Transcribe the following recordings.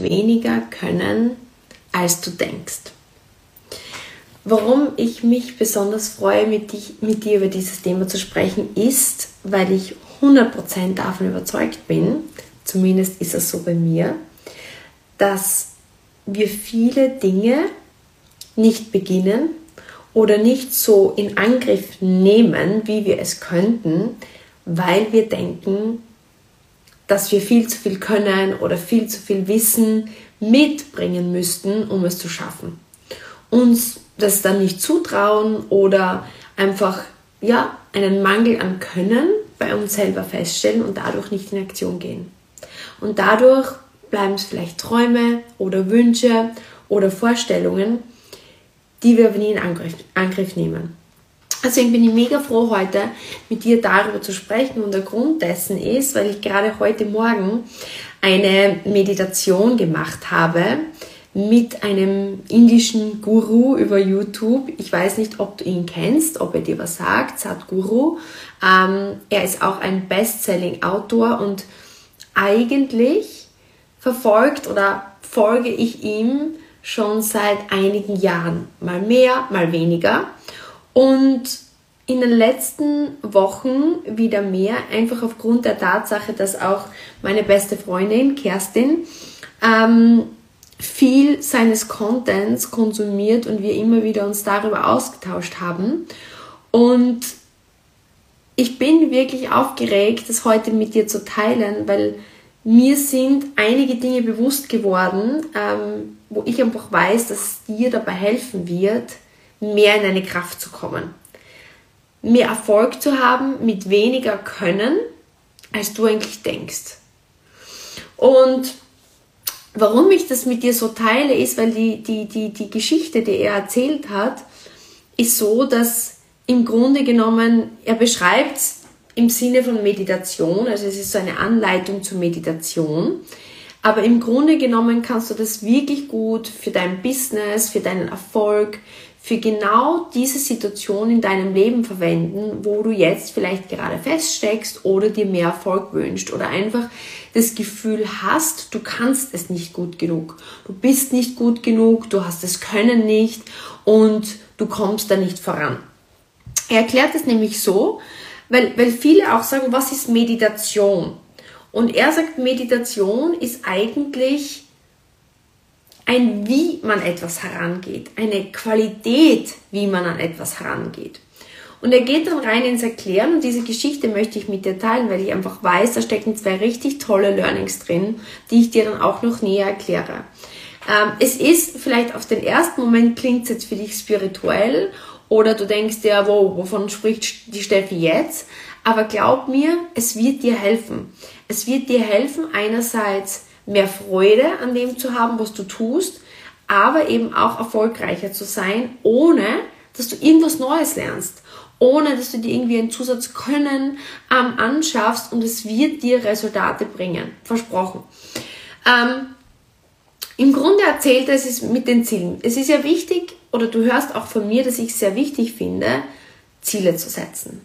weniger können, als du denkst. Warum ich mich besonders freue, mit, dich, mit dir über dieses Thema zu sprechen, ist, weil ich 100% davon überzeugt bin, zumindest ist es so bei mir, dass wir viele Dinge nicht beginnen oder nicht so in Angriff nehmen, wie wir es könnten, weil wir denken, dass wir viel zu viel können oder viel zu viel Wissen mitbringen müssten, um es zu schaffen. Uns das dann nicht zutrauen oder einfach ja, einen Mangel an Können bei uns selber feststellen und dadurch nicht in Aktion gehen. Und dadurch bleiben es vielleicht Träume oder Wünsche oder Vorstellungen, die wir nie in Angriff, Angriff nehmen. Deswegen bin ich mega froh, heute mit dir darüber zu sprechen. Und der Grund dessen ist, weil ich gerade heute Morgen eine Meditation gemacht habe mit einem indischen Guru über YouTube. Ich weiß nicht, ob du ihn kennst, ob er dir was sagt, Sadhguru. Ähm, er ist auch ein Bestselling-Autor und eigentlich verfolgt oder folge ich ihm schon seit einigen Jahren. Mal mehr, mal weniger. Und in den letzten Wochen wieder mehr, einfach aufgrund der Tatsache, dass auch meine beste Freundin Kerstin ähm, viel seines Contents konsumiert und wir immer wieder uns darüber ausgetauscht haben. Und ich bin wirklich aufgeregt, das heute mit dir zu teilen, weil mir sind einige Dinge bewusst geworden, ähm, wo ich einfach weiß, dass es dir dabei helfen wird, mehr in deine Kraft zu kommen. Mehr Erfolg zu haben mit weniger Können, als du eigentlich denkst. Und warum ich das mit dir so teile, ist, weil die, die, die, die Geschichte, die er erzählt hat, ist so, dass im Grunde genommen, er beschreibt im Sinne von Meditation, also es ist so eine Anleitung zur Meditation. Aber im Grunde genommen kannst du das wirklich gut für dein Business, für deinen Erfolg, für genau diese Situation in deinem Leben verwenden, wo du jetzt vielleicht gerade feststeckst oder dir mehr Erfolg wünscht oder einfach das Gefühl hast, du kannst es nicht gut genug. Du bist nicht gut genug, du hast das Können nicht und du kommst da nicht voran. Er erklärt es nämlich so, weil, weil viele auch sagen, was ist Meditation? Und er sagt, Meditation ist eigentlich ein, wie man etwas herangeht, eine Qualität, wie man an etwas herangeht. Und er geht dann rein ins Erklären und diese Geschichte möchte ich mit dir teilen, weil ich einfach weiß, da stecken zwei richtig tolle Learnings drin, die ich dir dann auch noch näher erkläre. Ähm, es ist vielleicht auf den ersten Moment klingt es jetzt für dich spirituell oder du denkst dir, wow, wovon spricht die Steffi jetzt? Aber glaub mir, es wird dir helfen. Es wird dir helfen, einerseits mehr Freude an dem zu haben, was du tust, aber eben auch erfolgreicher zu sein, ohne dass du irgendwas Neues lernst, ohne dass du dir irgendwie ein Zusatzkönnen ähm, anschaffst und es wird dir Resultate bringen. Versprochen. Ähm, Im Grunde erzählt er es mit den Zielen. Es ist ja wichtig, oder du hörst auch von mir, dass ich es sehr wichtig finde, Ziele zu setzen.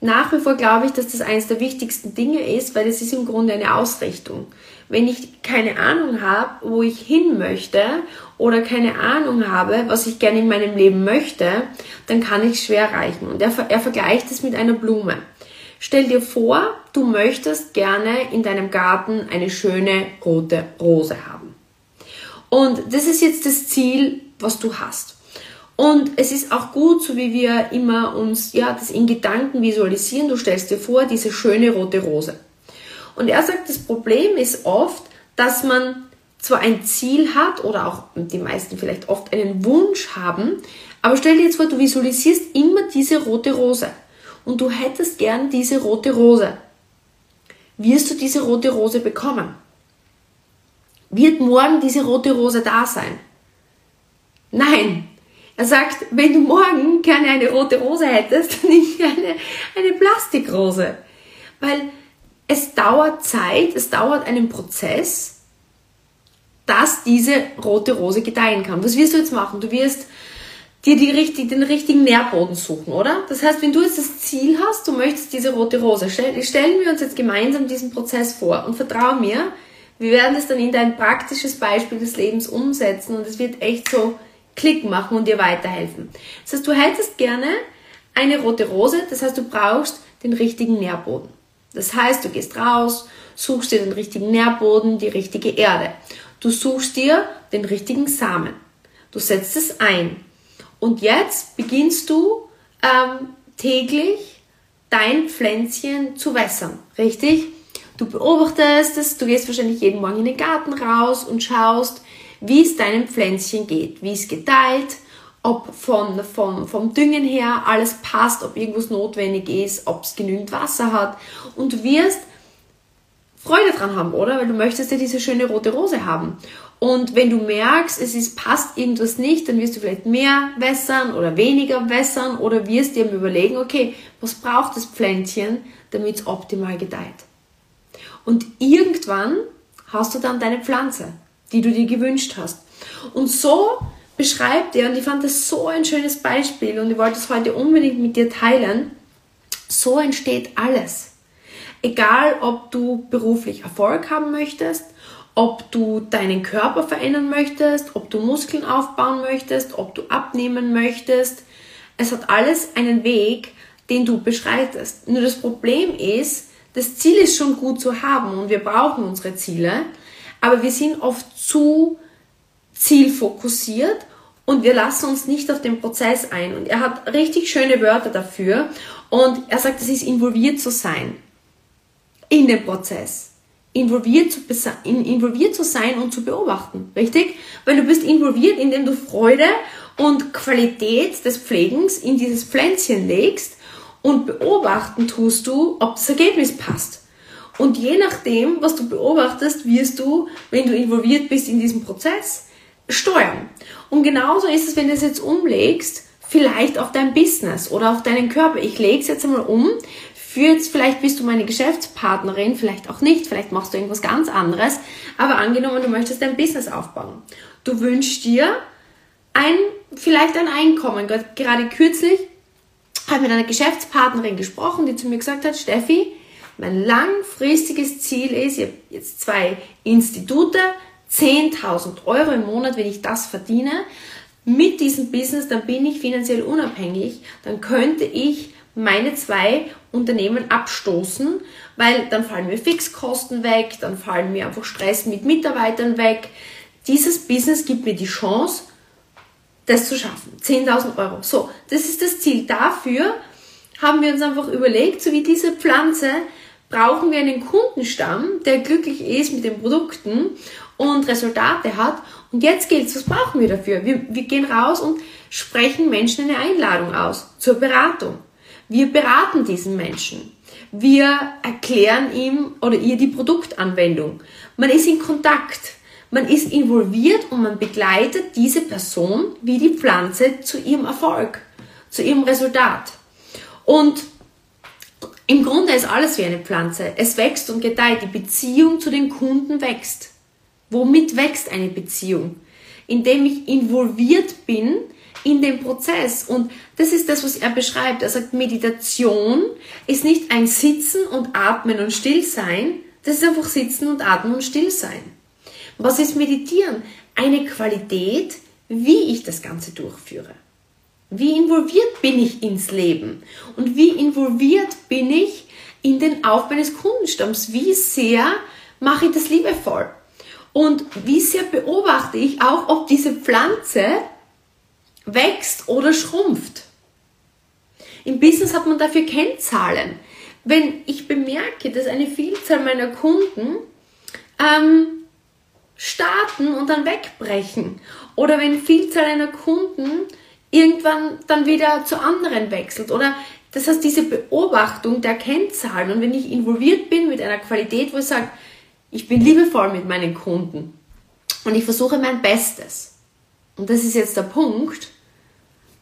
Nach wie vor glaube ich, dass das eines der wichtigsten Dinge ist, weil es ist im Grunde eine Ausrichtung. Wenn ich keine Ahnung habe, wo ich hin möchte oder keine Ahnung habe, was ich gerne in meinem Leben möchte, dann kann ich es schwer erreichen. Und er, er vergleicht es mit einer Blume. Stell dir vor, du möchtest gerne in deinem Garten eine schöne rote Rose haben. Und das ist jetzt das Ziel, was du hast. Und es ist auch gut, so wie wir immer uns ja das in Gedanken visualisieren. Du stellst dir vor, diese schöne rote Rose. Und er sagt, das Problem ist oft, dass man zwar ein Ziel hat oder auch die meisten vielleicht oft einen Wunsch haben, aber stell dir jetzt vor, du visualisierst immer diese rote Rose und du hättest gern diese rote Rose. Wirst du diese rote Rose bekommen? Wird morgen diese rote Rose da sein? Nein. Er sagt, wenn du morgen gerne eine rote Rose hättest, dann nicht eine, eine Plastikrose. Weil es dauert Zeit, es dauert einen Prozess, dass diese rote Rose gedeihen kann. Was wirst du jetzt machen? Du wirst dir die richtig, den richtigen Nährboden suchen, oder? Das heißt, wenn du jetzt das Ziel hast, du möchtest diese rote Rose, stellen wir uns jetzt gemeinsam diesen Prozess vor und vertraue mir, Wir werden das dann in dein praktisches Beispiel des Lebens umsetzen und es wird echt so Klick machen und dir weiterhelfen. Das heißt, du hättest gerne eine rote Rose, das heißt, du brauchst den richtigen Nährboden. Das heißt, du gehst raus, suchst dir den richtigen Nährboden, die richtige Erde. Du suchst dir den richtigen Samen. Du setzt es ein. Und jetzt beginnst du ähm, täglich dein Pflänzchen zu wässern. Richtig? Du beobachtest es, du gehst wahrscheinlich jeden Morgen in den Garten raus und schaust, wie es deinem Pflänzchen geht, wie es gedeiht, ob von, vom, vom Düngen her alles passt, ob irgendwas notwendig ist, ob es genügend Wasser hat. Und du wirst Freude dran haben, oder? Weil du möchtest ja diese schöne rote Rose haben. Und wenn du merkst, es ist, passt irgendwas nicht, dann wirst du vielleicht mehr wässern oder weniger wässern oder wirst dir überlegen, okay, was braucht das Pflänzchen, damit es optimal gedeiht. Und irgendwann hast du dann deine Pflanze, die du dir gewünscht hast. Und so beschreibt er, und ich fand das so ein schönes Beispiel und ich wollte es heute unbedingt mit dir teilen, so entsteht alles. Egal, ob du beruflich Erfolg haben möchtest, ob du deinen Körper verändern möchtest, ob du Muskeln aufbauen möchtest, ob du abnehmen möchtest. Es hat alles einen Weg, den du beschreitest. Nur das Problem ist, das Ziel ist schon gut zu haben und wir brauchen unsere Ziele, aber wir sind oft zu zielfokussiert und wir lassen uns nicht auf den Prozess ein. Und er hat richtig schöne Wörter dafür und er sagt, es ist involviert zu sein in den Prozess. Involviert zu, involviert zu sein und zu beobachten, richtig? Weil du bist involviert, indem du Freude und Qualität des Pflegens in dieses Pflänzchen legst und beobachten tust du, ob das Ergebnis passt. Und je nachdem, was du beobachtest, wirst du, wenn du involviert bist in diesem Prozess, steuern. Und genauso ist es, wenn du es jetzt umlegst, vielleicht auf dein Business oder auf deinen Körper. Ich lege es jetzt einmal um. Für jetzt, vielleicht bist du meine Geschäftspartnerin, vielleicht auch nicht, vielleicht machst du irgendwas ganz anderes. Aber angenommen, du möchtest dein Business aufbauen. Du wünschst dir ein, vielleicht ein Einkommen. Gerade kürzlich habe ich mit einer Geschäftspartnerin gesprochen, die zu mir gesagt hat, Steffi, mein langfristiges Ziel ist, ich habe jetzt zwei Institute, 10.000 Euro im Monat, wenn ich das verdiene, mit diesem Business, dann bin ich finanziell unabhängig, dann könnte ich meine zwei Unternehmen abstoßen, weil dann fallen mir Fixkosten weg, dann fallen mir einfach Stress mit Mitarbeitern weg. Dieses Business gibt mir die Chance, das zu schaffen. 10.000 Euro. So, das ist das Ziel. Dafür haben wir uns einfach überlegt, so wie diese Pflanze, brauchen wir einen Kundenstamm, der glücklich ist mit den Produkten und Resultate hat. Und jetzt gilt es, was brauchen wir dafür? Wir, wir gehen raus und sprechen Menschen eine Einladung aus zur Beratung. Wir beraten diesen Menschen. Wir erklären ihm oder ihr die Produktanwendung. Man ist in Kontakt. Man ist involviert und man begleitet diese Person wie die Pflanze zu ihrem Erfolg, zu ihrem Resultat. Und im Grunde ist alles wie eine Pflanze. Es wächst und gedeiht. Die Beziehung zu den Kunden wächst. Womit wächst eine Beziehung? Indem ich involviert bin in den Prozess. Und das ist das, was er beschreibt. Er sagt, Meditation ist nicht ein Sitzen und Atmen und Stillsein. Das ist einfach Sitzen und Atmen und Stillsein. Was ist Meditieren? Eine Qualität, wie ich das Ganze durchführe. Wie involviert bin ich ins Leben? Und wie involviert bin ich in den Aufbau eines Kundenstamms? Wie sehr mache ich das liebevoll? Und wie sehr beobachte ich auch, ob diese Pflanze wächst oder schrumpft. Im Business hat man dafür Kennzahlen. Wenn ich bemerke, dass eine Vielzahl meiner Kunden ähm, starten und dann wegbrechen oder wenn Vielzahl einer Kunden irgendwann dann wieder zu anderen wechselt oder das heißt diese Beobachtung der Kennzahlen und wenn ich involviert bin mit einer Qualität, wo ich sage, ich bin liebevoll mit meinen Kunden und ich versuche mein Bestes. Und das ist jetzt der Punkt,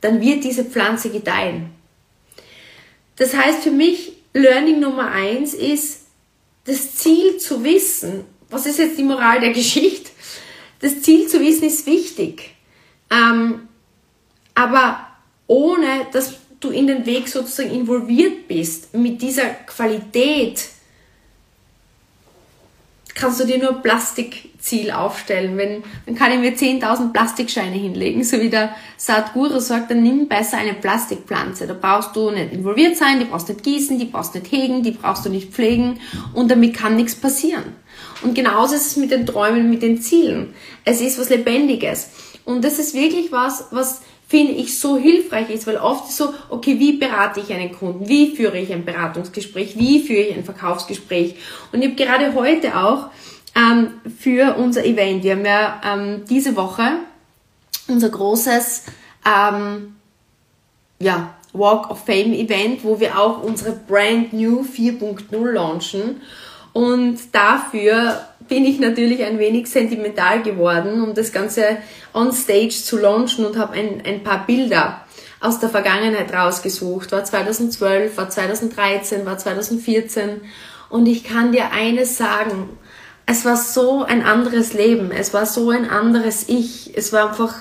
dann wird diese Pflanze gedeihen. Das heißt für mich, Learning Nummer eins ist, das Ziel zu wissen. Was ist jetzt die Moral der Geschichte? Das Ziel zu wissen ist wichtig. Ähm, aber ohne, dass du in den Weg sozusagen involviert bist mit dieser Qualität, kannst du dir nur Plastikziel aufstellen. Wenn, dann kann ich mir 10.000 Plastikscheine hinlegen, so wie der Sadhguru sagt, dann nimm besser eine Plastikpflanze. Da brauchst du nicht involviert sein, die brauchst nicht gießen, die brauchst nicht hegen, die brauchst du nicht pflegen und damit kann nichts passieren. Und genauso ist es mit den Träumen, mit den Zielen. Es ist was Lebendiges. Und das ist wirklich was, was finde ich so hilfreich ist, weil oft ist so, okay, wie berate ich einen Kunden? Wie führe ich ein Beratungsgespräch? Wie führe ich ein Verkaufsgespräch? Und ich habe gerade heute auch ähm, für unser Event, wir haben ja ähm, diese Woche unser großes ähm, ja, Walk of Fame Event, wo wir auch unsere Brand New 4.0 launchen. Und dafür bin ich natürlich ein wenig sentimental geworden, um das Ganze on stage zu launchen und habe ein, ein paar Bilder aus der Vergangenheit rausgesucht. War 2012, war 2013, war 2014. Und ich kann dir eines sagen, es war so ein anderes Leben, es war so ein anderes Ich, es war einfach,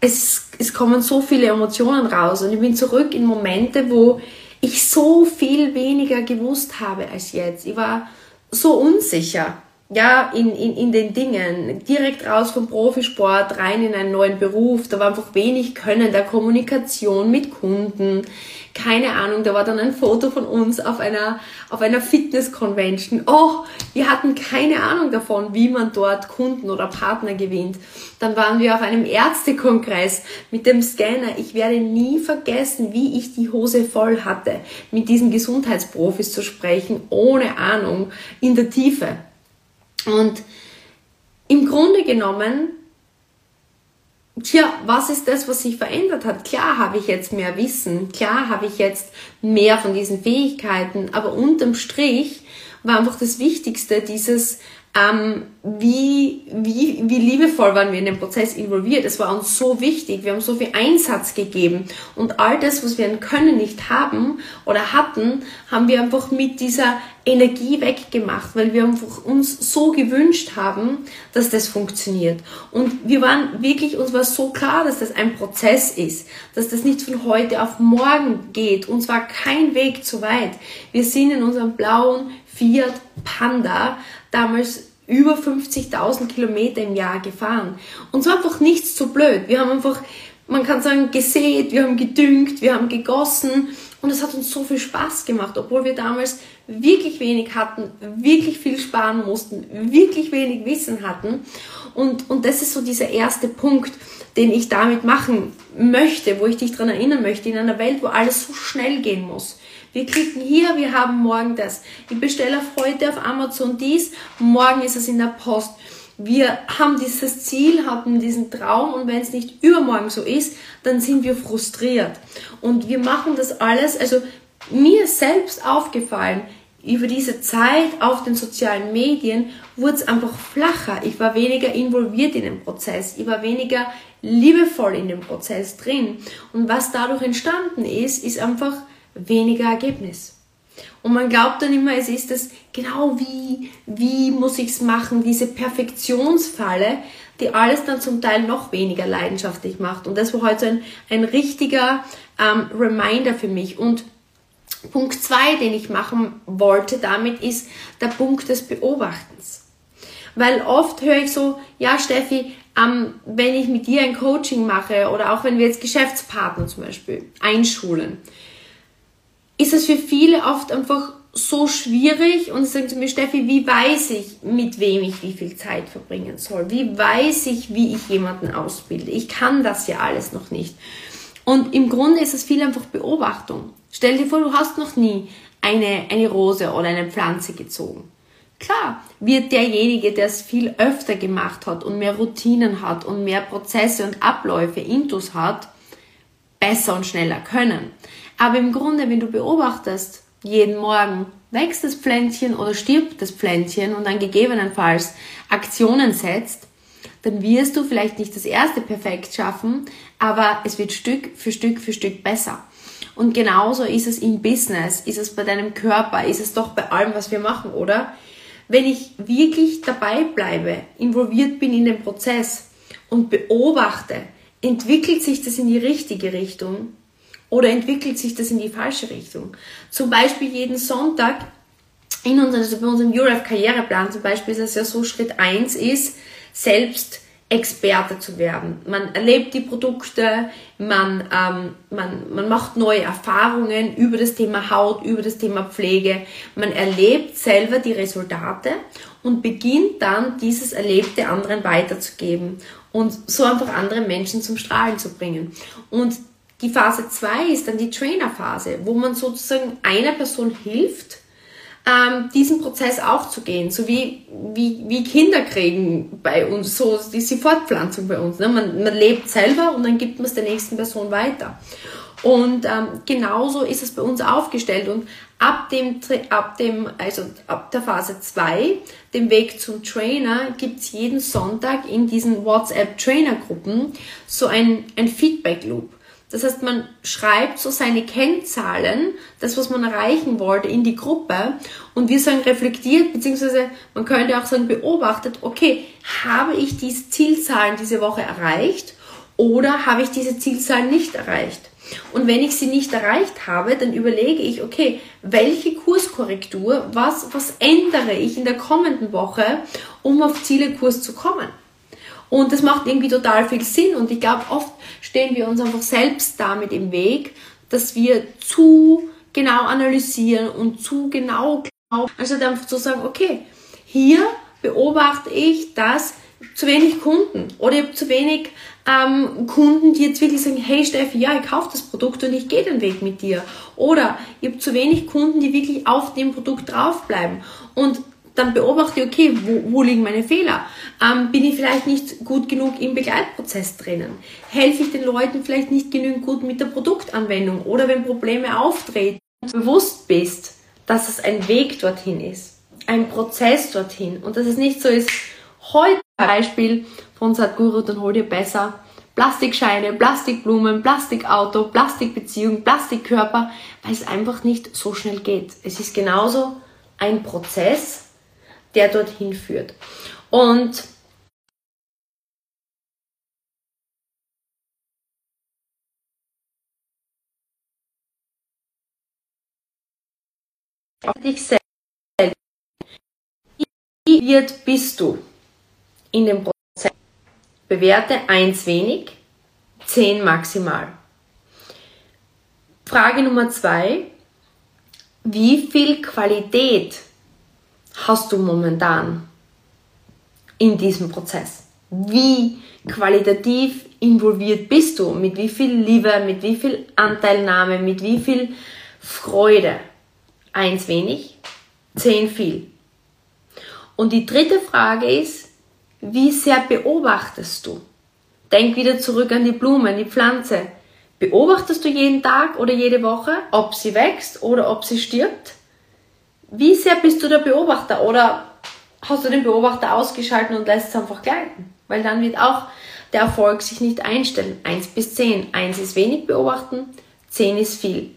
es, es kommen so viele Emotionen raus und ich bin zurück in Momente, wo ich so viel weniger gewusst habe als jetzt. Ich war so unsicher ja, in, in, in den Dingen, direkt raus vom Profisport, rein in einen neuen Beruf, da war einfach wenig Können der Kommunikation mit Kunden, keine Ahnung, da war dann ein Foto von uns auf einer, auf einer Fitness-Convention. Oh, wir hatten keine Ahnung davon, wie man dort Kunden oder Partner gewinnt. Dann waren wir auf einem Ärztekongress mit dem Scanner. Ich werde nie vergessen, wie ich die Hose voll hatte, mit diesen Gesundheitsprofis zu sprechen, ohne Ahnung, in der Tiefe. Und im Grunde genommen, tja, was ist das, was sich verändert hat? Klar habe ich jetzt mehr Wissen, klar habe ich jetzt mehr von diesen Fähigkeiten, aber unterm Strich war einfach das Wichtigste dieses ähm, wie, wie, wie liebevoll waren wir in den Prozess involviert. Es war uns so wichtig, wir haben so viel Einsatz gegeben und all das, was wir an Können nicht haben oder hatten, haben wir einfach mit dieser Energie weggemacht, weil wir einfach uns so gewünscht haben, dass das funktioniert. Und wir waren wirklich, uns war so klar, dass das ein Prozess ist, dass das nicht von heute auf morgen geht. Uns war kein Weg zu weit. Wir sind in unserem blauen Fiat Panda damals über 50.000 Kilometer im Jahr gefahren. Und so einfach nichts zu blöd. Wir haben einfach, man kann sagen, gesät, wir haben gedüngt, wir haben gegossen und es hat uns so viel Spaß gemacht, obwohl wir damals wirklich wenig hatten, wirklich viel sparen mussten, wirklich wenig Wissen hatten. Und, und das ist so dieser erste Punkt, den ich damit machen möchte, wo ich dich daran erinnern möchte, in einer Welt, wo alles so schnell gehen muss. Wir klicken hier, wir haben morgen das. Ich bestelle auf heute auf Amazon dies, morgen ist es in der Post. Wir haben dieses Ziel, haben diesen Traum und wenn es nicht übermorgen so ist, dann sind wir frustriert. Und wir machen das alles, also mir selbst aufgefallen, über diese Zeit auf den sozialen Medien wurde es einfach flacher. Ich war weniger involviert in den Prozess. Ich war weniger liebevoll in dem Prozess drin. Und was dadurch entstanden ist, ist einfach weniger Ergebnis. Und man glaubt dann immer, es ist das genau wie, wie muss ich es machen, diese Perfektionsfalle, die alles dann zum Teil noch weniger leidenschaftlich macht. Und das war heute ein, ein richtiger ähm, Reminder für mich. Und Punkt zwei, den ich machen wollte damit, ist der Punkt des Beobachtens. Weil oft höre ich so, ja Steffi, ähm, wenn ich mit dir ein Coaching mache oder auch wenn wir jetzt Geschäftspartner zum Beispiel einschulen, ist es für viele oft einfach so schwierig und sie sagen zu mir, Steffi, wie weiß ich, mit wem ich wie viel Zeit verbringen soll? Wie weiß ich, wie ich jemanden ausbilde? Ich kann das ja alles noch nicht. Und im Grunde ist es viel einfach Beobachtung. Stell dir vor, du hast noch nie eine, eine Rose oder eine Pflanze gezogen. Klar, wird derjenige, der es viel öfter gemacht hat und mehr Routinen hat und mehr Prozesse und Abläufe, Intus hat, besser und schneller können. Aber im Grunde, wenn du beobachtest, jeden Morgen wächst das Pflänzchen oder stirbt das Pflänzchen und dann gegebenenfalls Aktionen setzt, dann wirst du vielleicht nicht das erste perfekt schaffen, aber es wird Stück für Stück für Stück besser. Und genauso ist es im Business, ist es bei deinem Körper, ist es doch bei allem, was wir machen, oder? Wenn ich wirklich dabei bleibe, involviert bin in den Prozess und beobachte, entwickelt sich das in die richtige Richtung oder entwickelt sich das in die falsche Richtung? Zum Beispiel jeden Sonntag in unserem, also bei unserem URF Karriereplan zum Beispiel ist es ja so, Schritt eins ist, selbst Experte zu werden. Man erlebt die Produkte, man, ähm, man, man macht neue Erfahrungen über das Thema Haut, über das Thema Pflege. Man erlebt selber die Resultate und beginnt dann dieses Erlebte anderen weiterzugeben und so einfach andere Menschen zum Strahlen zu bringen. Und die Phase 2 ist dann die Trainerphase, wo man sozusagen einer Person hilft, ähm, diesen Prozess auch zu gehen, so wie, wie, wie Kinder kriegen bei uns, so ist die Fortpflanzung bei uns. Ne? Man, man lebt selber und dann gibt man es der nächsten Person weiter. Und ähm, genauso ist es bei uns aufgestellt. Und ab dem, ab dem, also ab der Phase 2, dem Weg zum Trainer, gibt's jeden Sonntag in diesen WhatsApp-Trainer-Gruppen so ein, ein Feedback-Loop. Das heißt, man schreibt so seine Kennzahlen, das, was man erreichen wollte, in die Gruppe und wir sagen reflektiert, beziehungsweise man könnte auch sagen beobachtet, okay, habe ich diese Zielzahlen diese Woche erreicht oder habe ich diese Zielzahlen nicht erreicht? Und wenn ich sie nicht erreicht habe, dann überlege ich, okay, welche Kurskorrektur, was, was ändere ich in der kommenden Woche, um auf Zielekurs zu kommen? Und das macht irgendwie total viel Sinn. Und ich glaube, oft stehen wir uns einfach selbst damit im Weg, dass wir zu genau analysieren und zu genau glauben, anstatt einfach zu sagen, okay, hier beobachte ich, dass zu wenig Kunden oder zu wenig ähm, Kunden, die jetzt wirklich sagen, hey Steffi, ja, ich kaufe das Produkt und ich gehe den Weg mit dir. Oder ich habe zu wenig Kunden, die wirklich auf dem Produkt draufbleiben. Und dann beobachte ich, okay, wo, wo liegen meine Fehler? Ähm, bin ich vielleicht nicht gut genug im Begleitprozess drinnen? Helfe ich den Leuten vielleicht nicht genügend gut mit der Produktanwendung? Oder wenn Probleme auftreten, bewusst bist, dass es ein Weg dorthin ist, ein Prozess dorthin und dass es nicht so ist, heute Beispiel von Sadhguru, dann hol dir besser Plastikscheine, Plastikblumen, Plastikauto, Plastikbeziehung, Plastikkörper, weil es einfach nicht so schnell geht. Es ist genauso ein Prozess, der dorthin führt. Und dich selbst. Wie wird bist du in dem Prozess? Bewerte 1 wenig, 10 maximal. Frage Nummer 2. Wie viel Qualität hast du momentan in diesem Prozess? Wie qualitativ involviert bist du? Mit wie viel Liebe, mit wie viel Anteilnahme, mit wie viel Freude? Eins wenig, zehn viel. Und die dritte Frage ist, wie sehr beobachtest du? Denk wieder zurück an die Blume, an die Pflanze. Beobachtest du jeden Tag oder jede Woche, ob sie wächst oder ob sie stirbt? Wie sehr bist du der Beobachter oder hast du den Beobachter ausgeschalten und lässt es einfach gleiten? Weil dann wird auch der Erfolg sich nicht einstellen. Eins bis zehn. Eins ist wenig beobachten, zehn ist viel.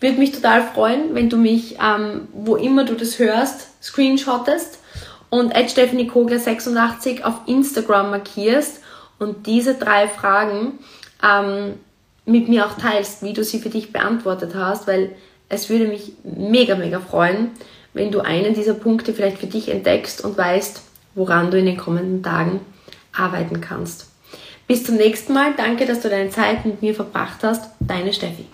Würde mich total freuen, wenn du mich, ähm, wo immer du das hörst, screenshottest und Stephanie Kogler 86 auf Instagram markierst und diese drei Fragen ähm, mit mir auch teilst, wie du sie für dich beantwortet hast, weil es würde mich mega, mega freuen, wenn du einen dieser Punkte vielleicht für dich entdeckst und weißt, woran du in den kommenden Tagen arbeiten kannst. Bis zum nächsten Mal. Danke, dass du deine Zeit mit mir verbracht hast. Deine Steffi.